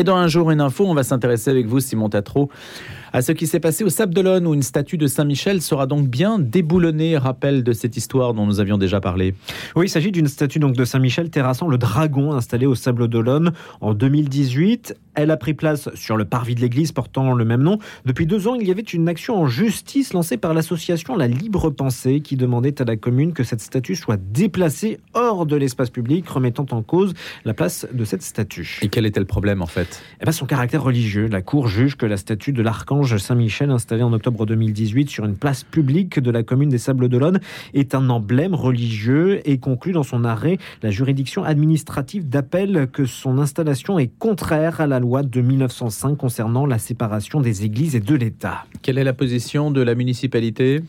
Et dans un jour, une info, on va s'intéresser avec vous, Simon Tatro, à ce qui s'est passé au Sable d'Olonne, où une statue de Saint-Michel sera donc bien déboulonnée. Rappel de cette histoire dont nous avions déjà parlé. Oui, il s'agit d'une statue donc de Saint-Michel terrassant le dragon installé au Sable d'Olonne en 2018. Elle a pris place sur le parvis de l'église portant le même nom. Depuis deux ans, il y avait une action en justice lancée par l'association La Libre Pensée qui demandait à la commune que cette statue soit déplacée hors de l'espace public, remettant en cause la place de cette statue. Et quel était le problème en fait? Eh bien, Son caractère religieux. La Cour juge que la statue de l'archange Saint-Michel, installée en octobre 2018 sur une place publique de la commune des Sables d'Olonne, est un emblème religieux et conclut dans son arrêt la juridiction administrative d'appel que son installation est contraire à la loi de 1905 concernant la séparation des églises et de l'État. Quelle est la position de la municipalité?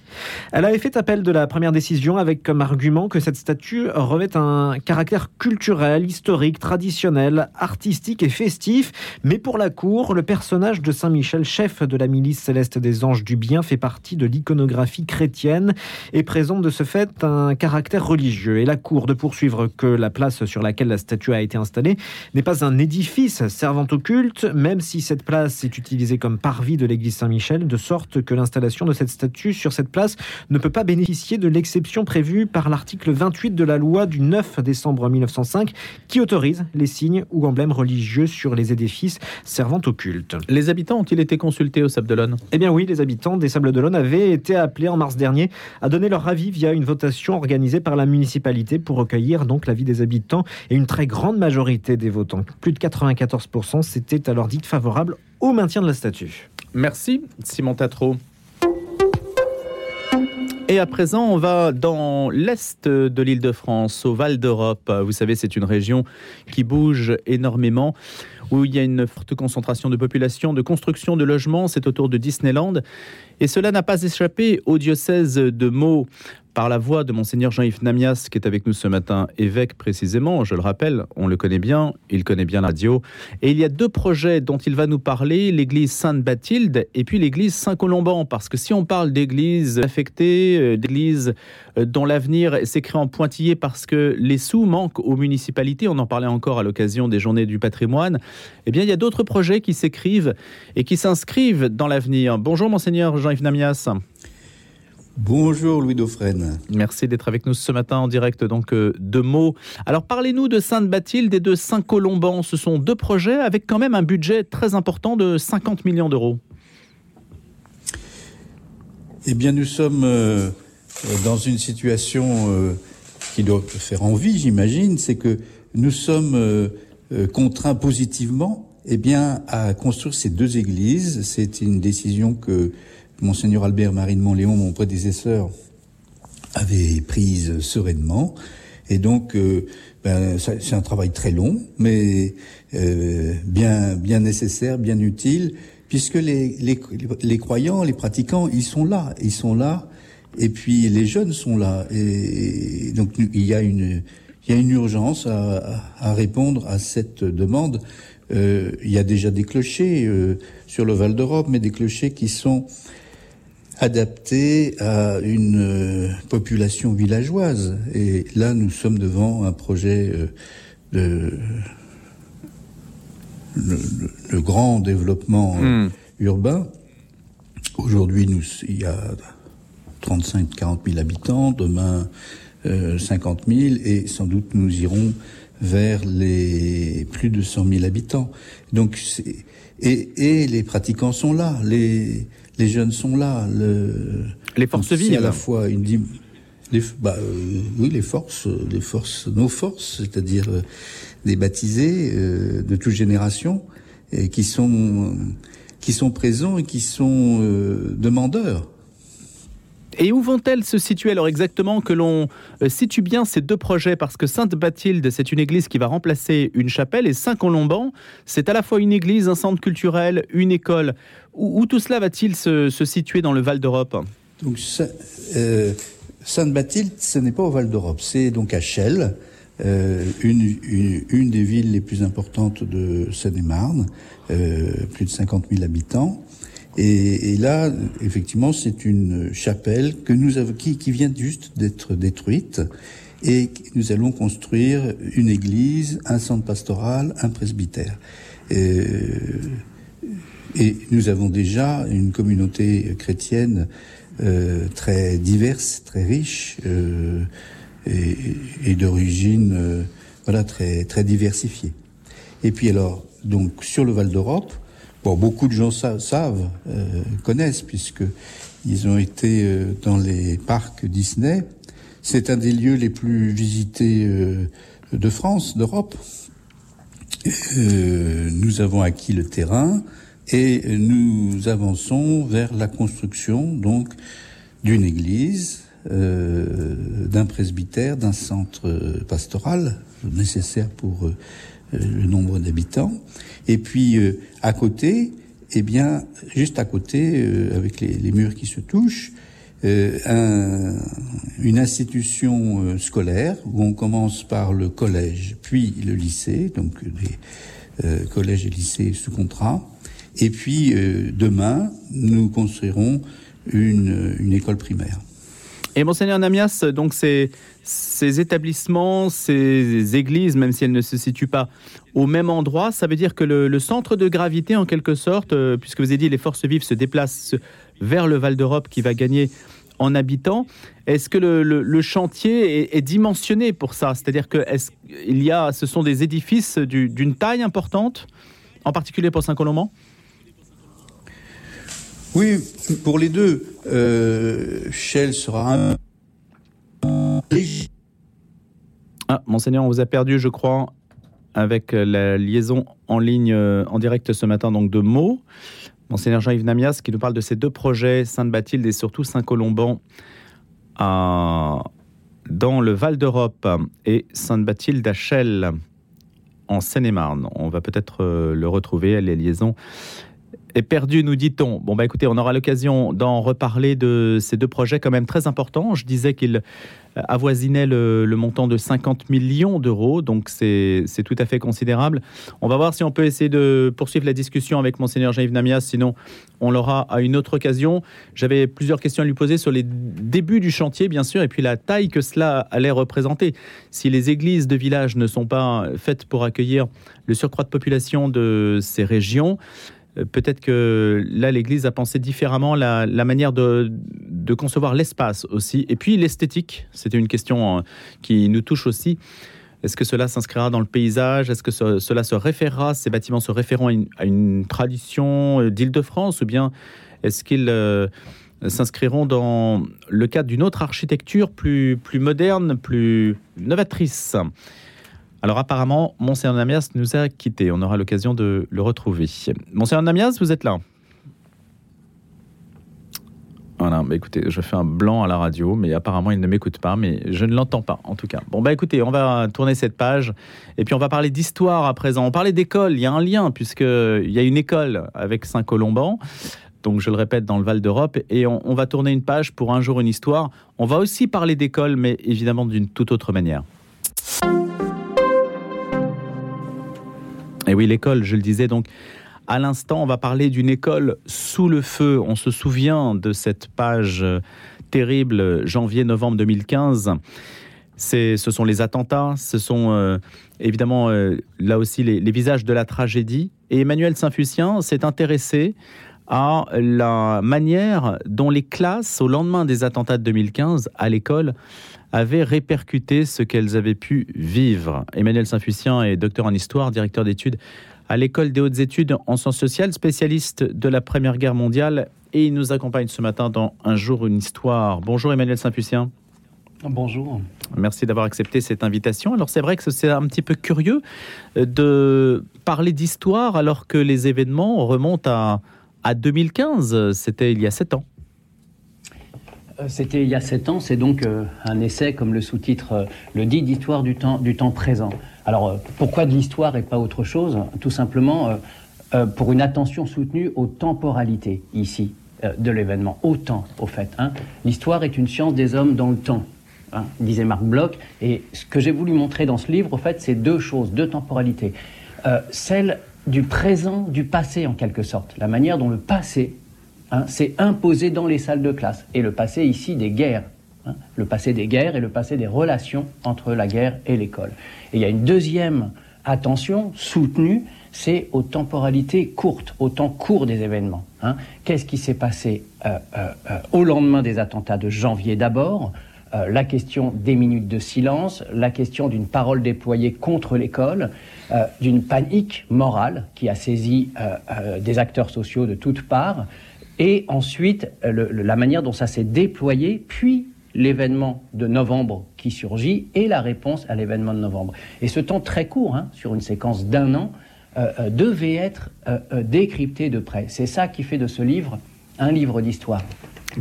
Elle avait fait appel de la première décision avec comme argument que cette statue revêt un caractère culturel, historique, traditionnel, artistique et festif. Mais pour la Cour, le personnage de Saint-Michel, chef de la milice céleste des anges du bien, fait partie de l'iconographie chrétienne et présente de ce fait un caractère religieux. Et la Cour de poursuivre que la place sur laquelle la statue a été installée n'est pas un édifice servant au culte, même si cette place est utilisée comme parvis de l'église Saint-Michel, de sorte que l'installation de cette statue sur cette place ne peut pas bénéficier de l'exception prévue par l'article 28 de la loi du 9 décembre 1905 qui autorise les signes ou emblèmes religieux sur les édifices servant au culte. Les habitants ont-ils été consultés Sable d'Olonne? Eh bien oui, les habitants des Sables d'Olonne avaient été appelés en mars dernier à donner leur avis via une votation organisée par la municipalité pour recueillir donc l'avis des habitants et une très grande majorité des votants, plus de 94%, s'était alors dite favorable au maintien de la statue. Merci Simon Tatro. Et à présent, on va dans l'est de l'île de France, au Val d'Europe. Vous savez, c'est une région qui bouge énormément, où il y a une forte concentration de population, de construction de logements. C'est autour de Disneyland. Et cela n'a pas échappé au diocèse de Meaux par la voix de monseigneur Jean-Yves Namias, qui est avec nous ce matin, évêque précisément, je le rappelle, on le connaît bien, il connaît bien la radio. Et il y a deux projets dont il va nous parler, l'église Sainte-Bathilde et puis l'église Saint-Colomban, parce que si on parle d'église affectée, euh, d'église euh, dont l'avenir s'écrit en pointillé parce que les sous manquent aux municipalités, on en parlait encore à l'occasion des journées du patrimoine, eh bien il y a d'autres projets qui s'écrivent et qui s'inscrivent dans l'avenir. Bonjour monseigneur Jean-Yves Namias. Bonjour Louis Dauphren. Merci d'être avec nous ce matin en direct donc euh, de Meaux. Alors parlez-nous de Sainte-Bathilde et de Saint-Colomban. Ce sont deux projets avec quand même un budget très important de 50 millions d'euros. Eh bien nous sommes euh, dans une situation euh, qui doit faire envie, j'imagine, c'est que nous sommes contraints positivement eh bien, à construire ces deux églises. C'est une décision que Monseigneur Albert Marie de Montléon, mon prédécesseur, avait prise sereinement. Et donc, euh, ben, c'est un travail très long, mais euh, bien, bien nécessaire, bien utile, puisque les, les, les, croyants, les pratiquants, ils sont là, ils sont là, et puis les jeunes sont là. Et, donc, il y a une, il y a une urgence à, à répondre à cette demande. Euh, il y a déjà des clochers euh, sur le Val d'Europe, mais des clochers qui sont adapté à une euh, population villageoise. Et là, nous sommes devant un projet euh, de grand développement euh, hmm. urbain. Aujourd'hui, nous, il y a 35-40 000 habitants, demain euh, 50 000, et sans doute nous irons vers les plus de 100 000 habitants. Donc, et, et les pratiquants sont là. Les, les jeunes sont là. Le, les forces vives. à la fois une les, bah, euh, oui, les forces, les forces, nos forces, c'est-à-dire euh, des baptisés euh, de toute génération, et qui sont qui sont présents et qui sont demandeurs. Et où vont-elles se situer alors exactement que l'on situe bien ces deux projets? Parce que Sainte-Bathilde, c'est une église qui va remplacer une chapelle et Saint-Colomban, c'est à la fois une église, un centre culturel, une école. Où, tout cela va-t-il se, situer dans le Val d'Europe Donc, euh, Sainte-Bathilde, ce n'est pas au Val d'Europe, c'est donc à Chelles, euh, une, des villes les plus importantes de Seine-et-Marne, euh, plus de 50 000 habitants. Et, et là, effectivement, c'est une chapelle que nous avons, qui, qui vient juste d'être détruite et nous allons construire une église, un centre pastoral, un presbytère. Et, et nous avons déjà une communauté chrétienne euh, très diverse, très riche euh, et, et d'origine euh, voilà très très diversifiée. Et puis alors donc sur le Val d'Europe, bon beaucoup de gens sa savent euh, connaissent puisque ils ont été euh, dans les parcs Disney. C'est un des lieux les plus visités euh, de France, d'Europe. Nous avons acquis le terrain et nous avançons vers la construction donc d'une église, d'un presbytère, d'un centre pastoral nécessaire pour le nombre d'habitants. Et puis euh, à côté, eh bien, juste à côté, euh, avec les, les, murs qui se touchent, euh, un, une institution scolaire où on commence par le collège, puis le lycée, donc les collèges et lycées sous contrat. Et puis demain, nous construirons une, une école primaire. Et monseigneur Namias, donc ces, ces établissements, ces églises, même si elles ne se situent pas au même endroit, ça veut dire que le, centre de gravité, en quelque sorte, euh, puisque vous avez dit les forces vives se déplacent vers le Val d'Europe qui va gagner en habitants, est-ce que le, chantier est, dimensionné pour ça? C'est-à-dire que il y a, ce sont des édifices d'une taille importante, en particulier pour Saint-Colomban Oui, pour les deux. Euh, Shell sera un. Ah, monseigneur, on vous a perdu, je crois, avec la liaison en ligne en direct ce matin, donc de mots. Monseigneur Jean-Yves Namias qui nous parle de ces deux projets, Sainte-Bathilde et surtout Saint-Colomban, dans le Val d'Europe et Sainte-Bathilde à Chelles, en Seine-et-Marne. On va peut-être le retrouver, les liaisons est perdu, nous dit-on. Bon, bah écoutez, on aura l'occasion d'en reparler de ces deux projets quand même très importants. Je disais qu'ils avoisinait le, le, montant de 50 millions d'euros, donc c'est tout à fait considérable. On va voir si on peut essayer de poursuivre la discussion avec monseigneur Jean-Yves Namias, sinon on l'aura à une autre occasion. J'avais plusieurs questions à lui poser sur les débuts du chantier, bien sûr, et puis la taille que cela allait représenter. Si les églises de village ne sont pas faites pour accueillir le surcroît de population de ces régions, peut-être que là, l'Église a pensé différemment la, manière de, concevoir l'espace aussi. Et puis l'esthétique, c'était une question euh, qui nous touche aussi. Est-ce que cela s'inscrira dans le paysage? Est-ce que ce, cela se référera, ces bâtiments se référeront à une, tradition d'Île-de-France? Ou bien est-ce qu'ils euh, s'inscriront dans le cadre d'une autre architecture plus, plus moderne, plus novatrice? Alors apparemment, Monseigneur Namias nous a quittés. On aura l'occasion de le retrouver. Monseigneur Namias, vous êtes là Voilà, bah écoutez, je fais un blanc à la radio, mais apparemment il ne m'écoute pas, mais je ne l'entends pas en tout cas. Bon bah écoutez, on va tourner cette page et puis on va parler d'histoire à présent. On parlait d'école, il y a un lien puisque il y a une école avec Saint-Colomban. Donc je le répète dans le Val d'Europe et on, on va tourner une page pour un jour une histoire. On va aussi parler d'école, mais évidemment d'une toute autre manière. Oui, l'école, je le disais donc à l'instant, on va parler d'une école sous le feu. On se souvient de cette page terrible, janvier-novembre 2015. Ce sont les attentats, ce sont euh, évidemment euh, là aussi les, les, visages de la tragédie. Et Emmanuel Saint-Fucien s'est intéressé à la manière dont les classes, au lendemain des attentats de 2015, à l'école, avaient répercuté ce qu'elles avaient pu vivre. Emmanuel Saint-Fucien est docteur en histoire, directeur d'études à l'école des hautes études en sciences sociales, spécialiste de la Première Guerre mondiale, et il nous accompagne ce matin dans Un jour une histoire. Bonjour Emmanuel Saint-Fucien. Bonjour. Merci d'avoir accepté cette invitation. Alors c'est vrai que c'est un petit peu curieux de parler d'histoire alors que les événements remontent à, à 2015, c'était il y a sept ans. C'était il y a sept ans, c'est donc euh, un essai, comme le sous-titre euh, le dit, d'histoire du temps, du temps présent. Alors euh, pourquoi de l'histoire et pas autre chose? Tout simplement euh, euh, pour une attention soutenue aux temporalités ici euh, de l'événement, au temps au fait. Hein. L'histoire est une science des hommes dans le temps, hein, disait Marc Bloch, et ce que j'ai voulu montrer dans ce livre, au fait, c'est deux choses, deux temporalités. Euh, celle du présent, du passé en quelque sorte, la manière dont le passé Hein, c'est imposé dans les salles de classe. Et le passé ici des guerres hein, le passé des guerres et le passé des relations entre la guerre et l'école. Et il y a une deuxième attention soutenue, c'est aux temporalités courtes, au temps court des événements. Hein. Qu'est-ce qui s'est passé euh, euh, euh, au lendemain des attentats de janvier d'abord la question des minutes de silence, la question d'une parole déployée contre l'école, d'une panique morale qui a saisi des acteurs sociaux de toutes parts, et ensuite la manière dont ça s'est déployé, puis l'événement de novembre qui surgit et la réponse à l'événement de novembre. Et ce temps très court, hein, sur une séquence d'un an, euh, euh, devait être euh, décrypté de près. C'est ça qui fait de ce livre un livre d'histoire.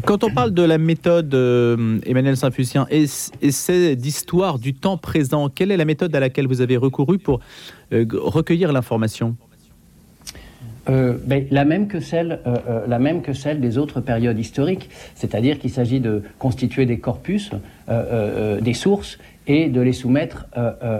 Quand on parle de la méthode Emmanuel Saint-Fucien, essai d'histoire du temps présent, quelle est la méthode à laquelle vous avez recouru pour recueillir l'information? Euh, ben, la, même que celle, euh, euh, la même que celle des autres périodes historiques, c'est-à-dire qu'il s'agit de constituer des corpus, des sources, et de les soumettre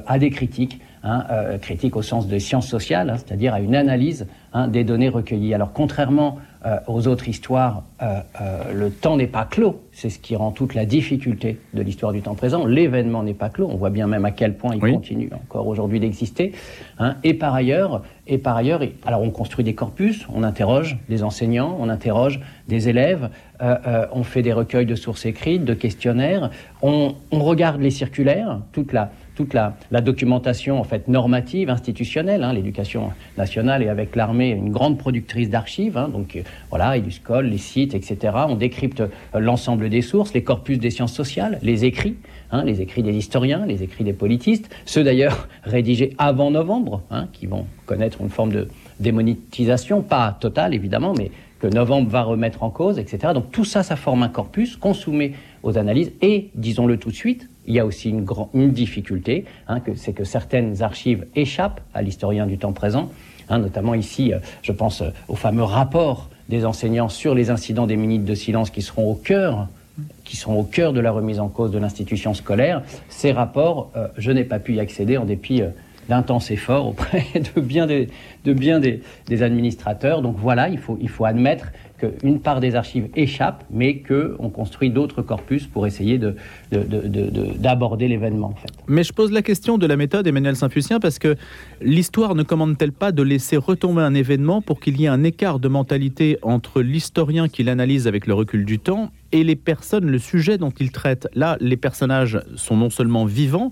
à des critiques, hein, critiques au sens de sciences sociales, hein, c'est-à-dire à une analyse hein, des données recueillies. Alors contrairement euh, aux autres histoires, euh, euh, le temps n'est pas clos. C'est ce qui rend toute la difficulté de l'histoire du temps présent. L'événement n'est pas clos. On voit bien même à quel point il continue encore aujourd'hui d'exister. Hein. Et par ailleurs, et par ailleurs, alors on construit des corpus, on interroge des enseignants, on interroge des élèves, on fait des recueils de sources écrites, de questionnaires, on, on regarde les circulaires, toute la toute la, documentation en fait normative, institutionnelle. Hein, L'éducation nationale est avec l'armée une grande productrice d'archives. Hein, donc euh, voilà, Eduscol, les sites, etc. On décrypte euh, l'ensemble des sources, les corpus des sciences sociales, les écrits, hein, les écrits des historiens, les écrits des politistes, ceux d'ailleurs rédigés avant novembre, qui vont connaître une forme de démonétisation, pas totale évidemment, mais que novembre va remettre en cause, etc. Donc tout ça, ça forme un corpus qu'on soumet aux analyses et, disons-le tout de suite, il y a aussi une, une difficulté, hein, c'est que certaines archives échappent à l'historien du temps présent, hein, notamment ici, euh, je pense euh, au fameux rapport des enseignants sur les incidents des minutes de silence qui seront au cœur qui sont au cœur de la remise en cause de l'institution scolaire. Ces rapports, euh, je n'ai pas pu y accéder en dépit d'intenses efforts auprès de bien, des, de bien des, des, administrateurs. Donc voilà, il faut, il faut admettre qu'une part des archives échappe, mais qu'on construit d'autres corpus pour essayer d'aborder de, l'événement. En fait. Mais je pose la question de la méthode Emmanuel Saint-Fucien parce que l'histoire ne commande-t-elle pas de laisser retomber un événement pour qu'il y ait un écart de mentalité entre l'historien qui l'analyse avec le recul du temps et les personnes, le sujet dont il traite? Là, les personnages sont non seulement vivants,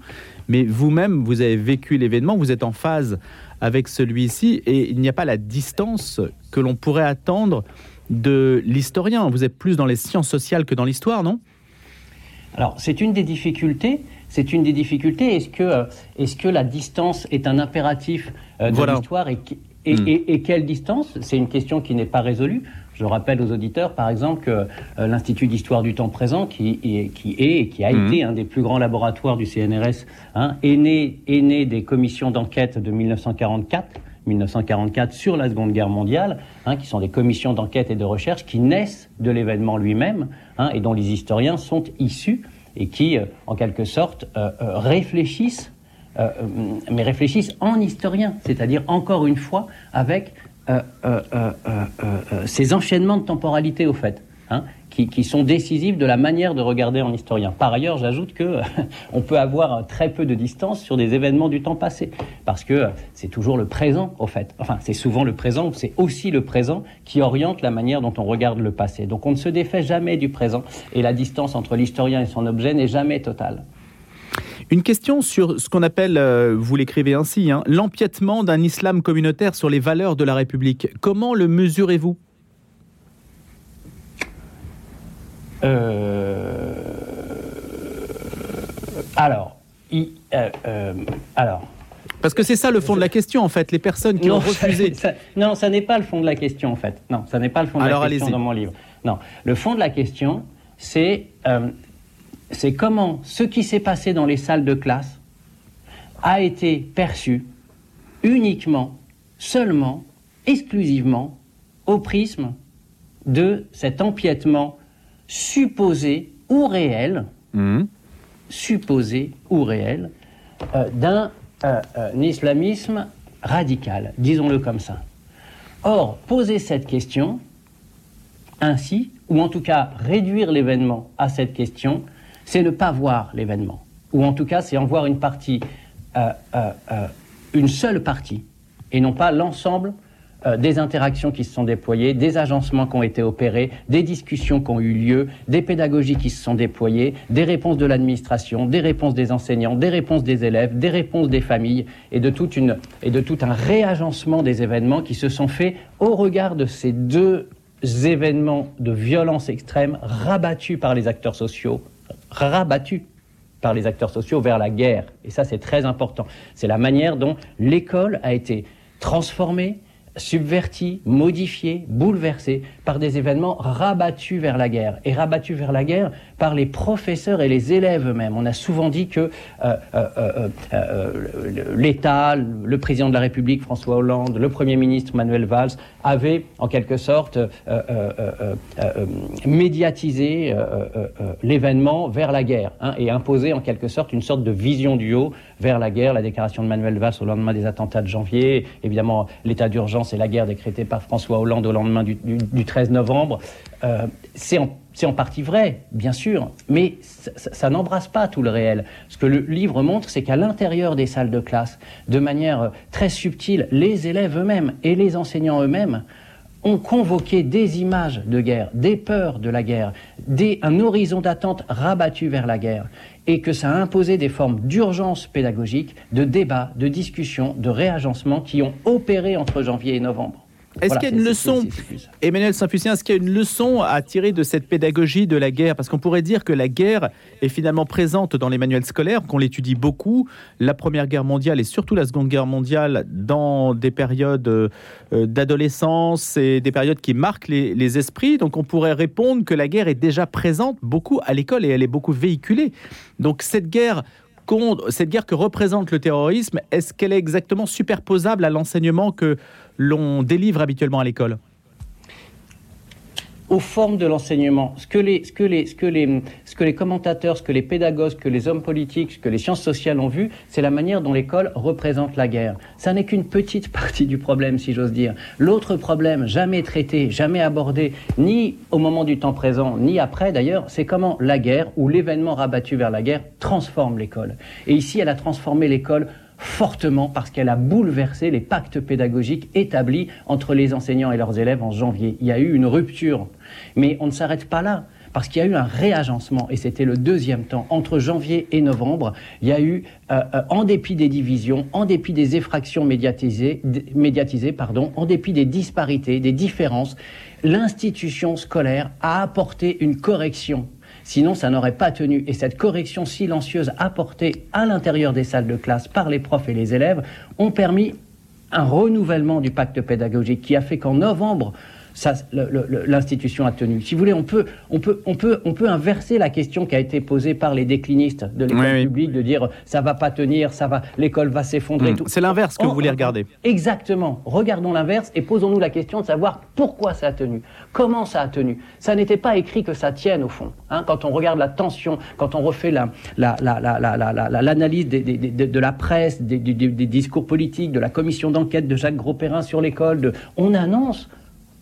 mais vous-même, vous avez vécu l'événement, vous êtes en phase avec celui-ci et il n'y a pas la distance que l'on pourrait attendre de l'historien. Vous êtes plus dans les sciences sociales que dans l'histoire, non? Alors, c'est une des difficultés. C'est une des difficultés. Est-ce que, euh, est que la distance est un impératif euh, de l'histoire et, hmm. et, quelle distance? C'est une question qui n'est pas résolue. Je rappelle aux auditeurs, par exemple, que euh, l'Institut d'histoire du temps présent, qui est, qui est et qui a hmm. été un des plus grands laboratoires du CNRS, hein, est, né, est né des commissions d'enquête de 1944 1944 sur la Seconde Guerre mondiale, hein, qui sont des commissions d'enquête et de recherche qui naissent de l'événement lui-même hein, et dont les historiens sont issus et qui, euh, en quelque sorte, euh, euh, réfléchissent, mais réfléchissent en historien, c'est-à-dire encore une fois avec ces enchaînements de temporalité au fait. Hein, qui, sont décisives de la manière de regarder en historien. Par ailleurs, j'ajoute que on peut avoir très peu de distance sur des événements du temps passé, parce que c'est toujours le présent, au fait. Enfin, c'est souvent le présent, c'est aussi le présent qui oriente la manière dont on regarde le passé. Donc, on ne se défait jamais du présent, et la distance entre l'historien et son objet n'est jamais totale. Une question sur ce qu'on appelle, euh, vous l'écrivez ainsi, hein, l'empiètement d'un islam communautaire sur les valeurs de la République. Comment le mesurez-vous? Euh, alors, euh, euh, alors. Parce que c'est ça le fond de la question, en fait, les personnes qui ont refusé. non, ça n'est pas le fond de la question, en fait. Non, ça n'est pas le fond de la question dans mon livre. Non, le fond de la question, c'est c'est comment ce qui s'est passé dans les salles de classe a été perçu uniquement, seulement, exclusivement au prisme de cet empiètement supposé ou réel, hmm. supposé ou réel, euh, d'un euh, euh, islamisme radical, disons-le comme ça. Or, poser cette question ainsi, ou en tout cas réduire l'événement à cette question, c'est ne pas voir l'événement. Ou en tout cas, c'est en voir une partie, euh, euh, euh, une seule partie, et non pas l'ensemble des interactions qui se sont déployées, des agencements qui ont été opérés, des discussions qui ont eu lieu, des pédagogies qui se sont déployées, des réponses de l'administration, des réponses des enseignants, des réponses des élèves, des réponses des familles, et de, et de tout un réagencement des événements qui se sont faits au regard de ces deux événements de violence extrême rabattus par les acteurs sociaux, rabattus par les acteurs sociaux vers la guerre. Et ça, c'est très important. C'est la manière dont l'école a été transformée, subverti, modifié, bouleversé par des événements rabattus vers la guerre. Et rabattus vers la guerre par les professeurs et les élèves eux-mêmes. On a souvent dit que euh, euh, euh, l'État, le président de la République François Hollande, le Premier ministre Manuel Valls avaient en quelque sorte médiatisé l'événement vers la guerre hein, et imposé en quelque sorte une sorte de vision du haut vers la guerre. La déclaration de Manuel Valls au lendemain des attentats de janvier, évidemment l'état d'urgence et la guerre décrétée par François Hollande au lendemain du, 13 novembre, c'est en c'est en partie vrai, bien sûr, mais ça, n'embrasse pas tout le réel. Ce que le livre montre, c'est qu'à l'intérieur des salles de classe, de manière euh, très subtile, les élèves eux-mêmes et les enseignants eux-mêmes ont convoqué des images de guerre, des peurs de la guerre, un horizon d'attente rabattu vers la guerre, et que ça a imposé des formes d'urgence pédagogique, de débat, de discussion, de réagencement qui ont opéré entre janvier et novembre. Est-ce qu'il y a une leçon, Emmanuel Saint-Fucien, est-ce qu'il y a une leçon à tirer de cette pédagogie de la guerre Parce qu'on pourrait dire que la guerre est finalement présente dans les manuels scolaires, qu'on l'étudie beaucoup, la Première Guerre mondiale et surtout la Seconde Guerre mondiale, dans des périodes euh, d'adolescence et des périodes qui marquent les, les esprits. Donc on pourrait répondre que la guerre est déjà présente beaucoup à l'école et elle est beaucoup véhiculée. Donc cette guerre cette guerre que représente le terrorisme, est-ce qu'elle est exactement superposable à l'enseignement que l'on délivre habituellement à l'école? Aux formes de l'enseignement. Ce que les, commentateurs, ce que les pédagogues, ce que les hommes politiques, ce que les sciences sociales ont vu, c'est la manière dont l'école représente la guerre. Ça n'est qu'une petite partie du problème, si j'ose dire. L'autre problème, jamais traité, jamais abordé, ni au moment du temps présent, ni après d'ailleurs, c'est comment la guerre ou l'événement rabattu vers la guerre transforme l'école. Et ici, elle a transformé l'école fortement parce qu'elle a bouleversé les pactes pédagogiques établis entre les enseignants et leurs élèves en janvier. Il y a eu une rupture. Mais on ne s'arrête pas là parce qu'il y a eu un réagencement, et c'était le deuxième temps, entre janvier et novembre, il y a eu, euh, euh, en dépit des divisions, en dépit des effractions médiatisées, médiatisées pardon, en dépit des disparités, des différences, l'institution scolaire a apporté une correction Sinon, ça n'aurait pas tenu. Et cette correction silencieuse apportée à l'intérieur des salles de classe par les profs et les élèves ont permis un renouvellement du pacte pédagogique qui a fait qu'en novembre, l'institution a tenu. Si vous voulez, on peut, on, peut, on, peut, on peut inverser la question qui a été posée par les déclinistes de l'école publique, de dire ça va pas tenir, ça va, l'école va s'effondrer. Hmm. C'est l'inverse que vous voulez regarder. Exactement. Regardons l'inverse et posons-nous la question de savoir pourquoi ça a tenu, comment ça a tenu? Ça n'était pas écrit que ça tienne au fond. Hein. quand on regarde la tension, quand on refait l'analyse la, la, de, la presse, des, des, discours politiques, de la commission d'enquête de Jacques Grosperrin sur l'école, on annonce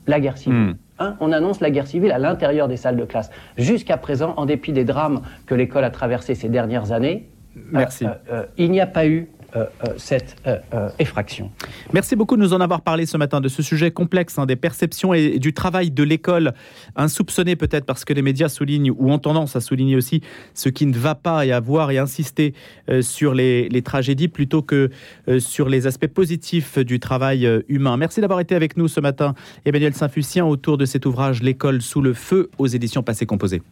la guerre civile. Hmm. Hein, on annonce la guerre civile à l'intérieur des salles de classe. Jusqu'à présent, en dépit des drames que l'école a traversés ces dernières années, Merci. Euh, euh, il n'y a pas eu cette euh, effraction. Merci beaucoup de nous en avoir parlé ce matin de ce sujet complexe, hein, des perceptions et du travail de l'école, insoupçonné peut-être parce que les médias soulignent ou ont tendance à souligner aussi ce qui ne va pas et à voir et insister sur les, les, tragédies plutôt que sur les aspects positifs du travail humain. Merci d'avoir été avec nous ce matin, Emmanuel Saint-Fucien, autour de cet ouvrage L'école sous le feu aux éditions Passé Composé.